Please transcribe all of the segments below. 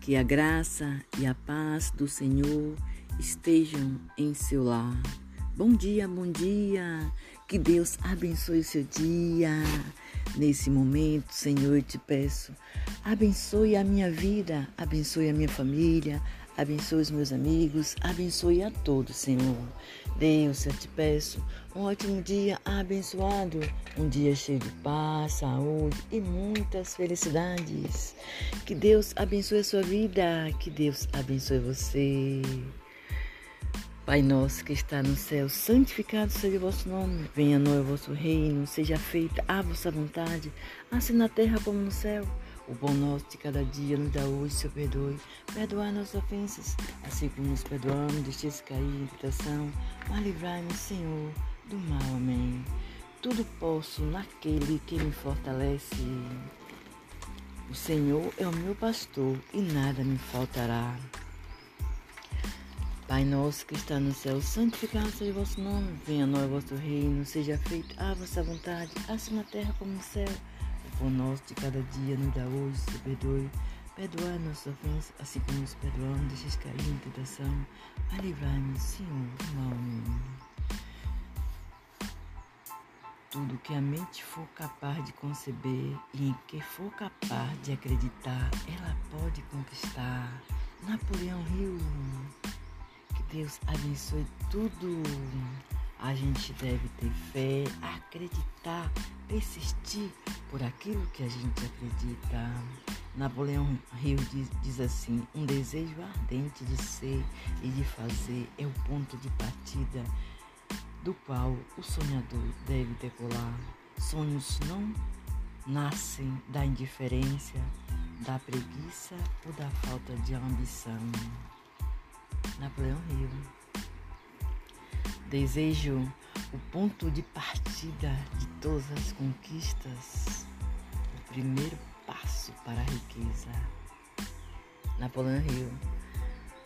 Que a graça e a paz do Senhor estejam em seu lar. Bom dia, bom dia. Que Deus abençoe o seu dia. Nesse momento, Senhor, eu te peço, abençoe a minha vida, abençoe a minha família, abençoe os meus amigos, abençoe a todos, Senhor. Deus, eu te peço um ótimo dia abençoado, um dia cheio de paz, saúde e muitas felicidades. Que Deus abençoe a sua vida, que Deus abençoe você. Pai nosso que está no céu, santificado seja o vosso nome. Venha a nós o vosso reino, seja feita a vossa vontade, assim na terra como no céu. O pão nosso de cada dia nos dá hoje, Senhor, perdoe. Perdoar nossas ofensas, assim como nos perdoamos, deixe-se cair em tentação, mas livrai-nos, Senhor, do mal. Amém. Tudo posso naquele que me fortalece. O Senhor é o meu pastor e nada me faltará. Pai nosso que está no céu, santificado seja o vosso nome. Venha a nós o vosso reino, seja feita a vossa vontade, assim na terra como no céu pão nosso de cada dia nos dá hoje, se perdoe. Perdoar nossas ofensas, assim como nos perdoamos, deixa cair em tentação. A livrar-nos, Senhor, do mal. Tudo que a mente for capaz de conceber e em que for capaz de acreditar, ela pode conquistar. Napoleão Rio, que Deus abençoe tudo. A gente deve ter fé, acreditar, persistir por aquilo que a gente acredita. Napoleão Hill diz, diz, assim: um desejo ardente de ser e de fazer é o ponto de partida do qual o sonhador deve decolar. Sonhos não nascem da indiferença, da preguiça ou da falta de ambição. Napoleão Hill. Desejo o ponto de partida de todas as conquistas, o primeiro passo para a riqueza. Napoleão Hill.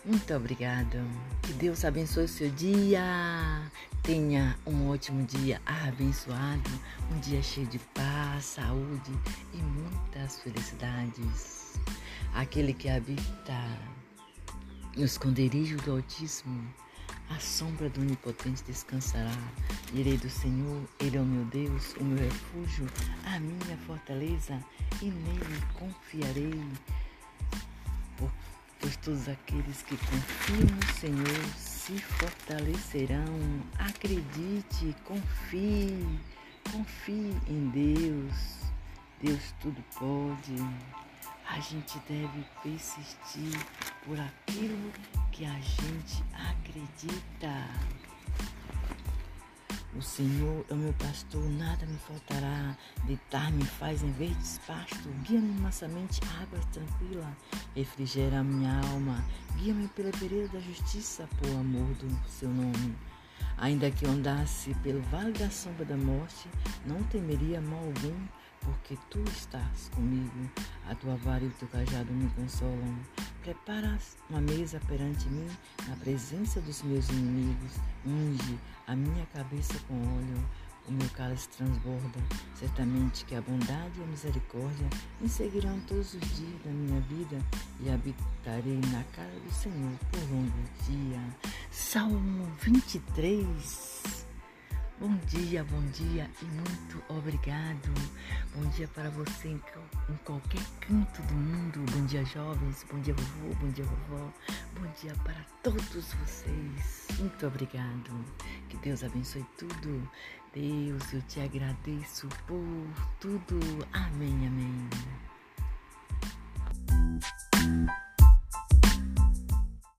Muito obrigado. Que Deus abençoe o seu dia. Tenha um ótimo dia abençoado, um dia cheio de paz, saúde e muitas felicidades. Aquele que habita no esconderijo do Altíssimo a sombra do Onipotente descansará. Direi do Senhor, Ele é o meu Deus, o meu refúgio, a minha fortaleza, e nele confiarei. Pois todos aqueles que confiam no Senhor se fortalecerão. Acredite, confie, confie em Deus. Deus tudo pode. A gente deve persistir por aquilo que a gente acredita. O Senhor é o meu pastor, nada me faltará. Deitar-me faz em verdes pastos, guia-me mansamente águas tranquilas, refrigera a minha alma, guia-me pela vereda da justiça, por amor do seu nome. Ainda que andasse pelo vale da sombra da morte, não temeria mal algum, porque tu estás comigo. A tua vara e o teu cajado me consolam. Preparas uma mesa perante mim, na presença dos meus inimigos. Unge a minha cabeça com óleo, o meu cálice transborda. Certamente que a bondade e a misericórdia me seguirão todos os dias da minha vida e habitarei na casa do Senhor por longo dia. Salmo 23 Bom dia, bom dia e muito obrigado. Bom dia para você em, em, qualquer canto do mundo. Bom dia, jovens. Bom dia, vovô. Bom dia, vovó. Bom dia para todos vocês. Muito obrigado. Que Deus abençoe tudo. Deus, eu te agradeço por tudo. Amém, amém.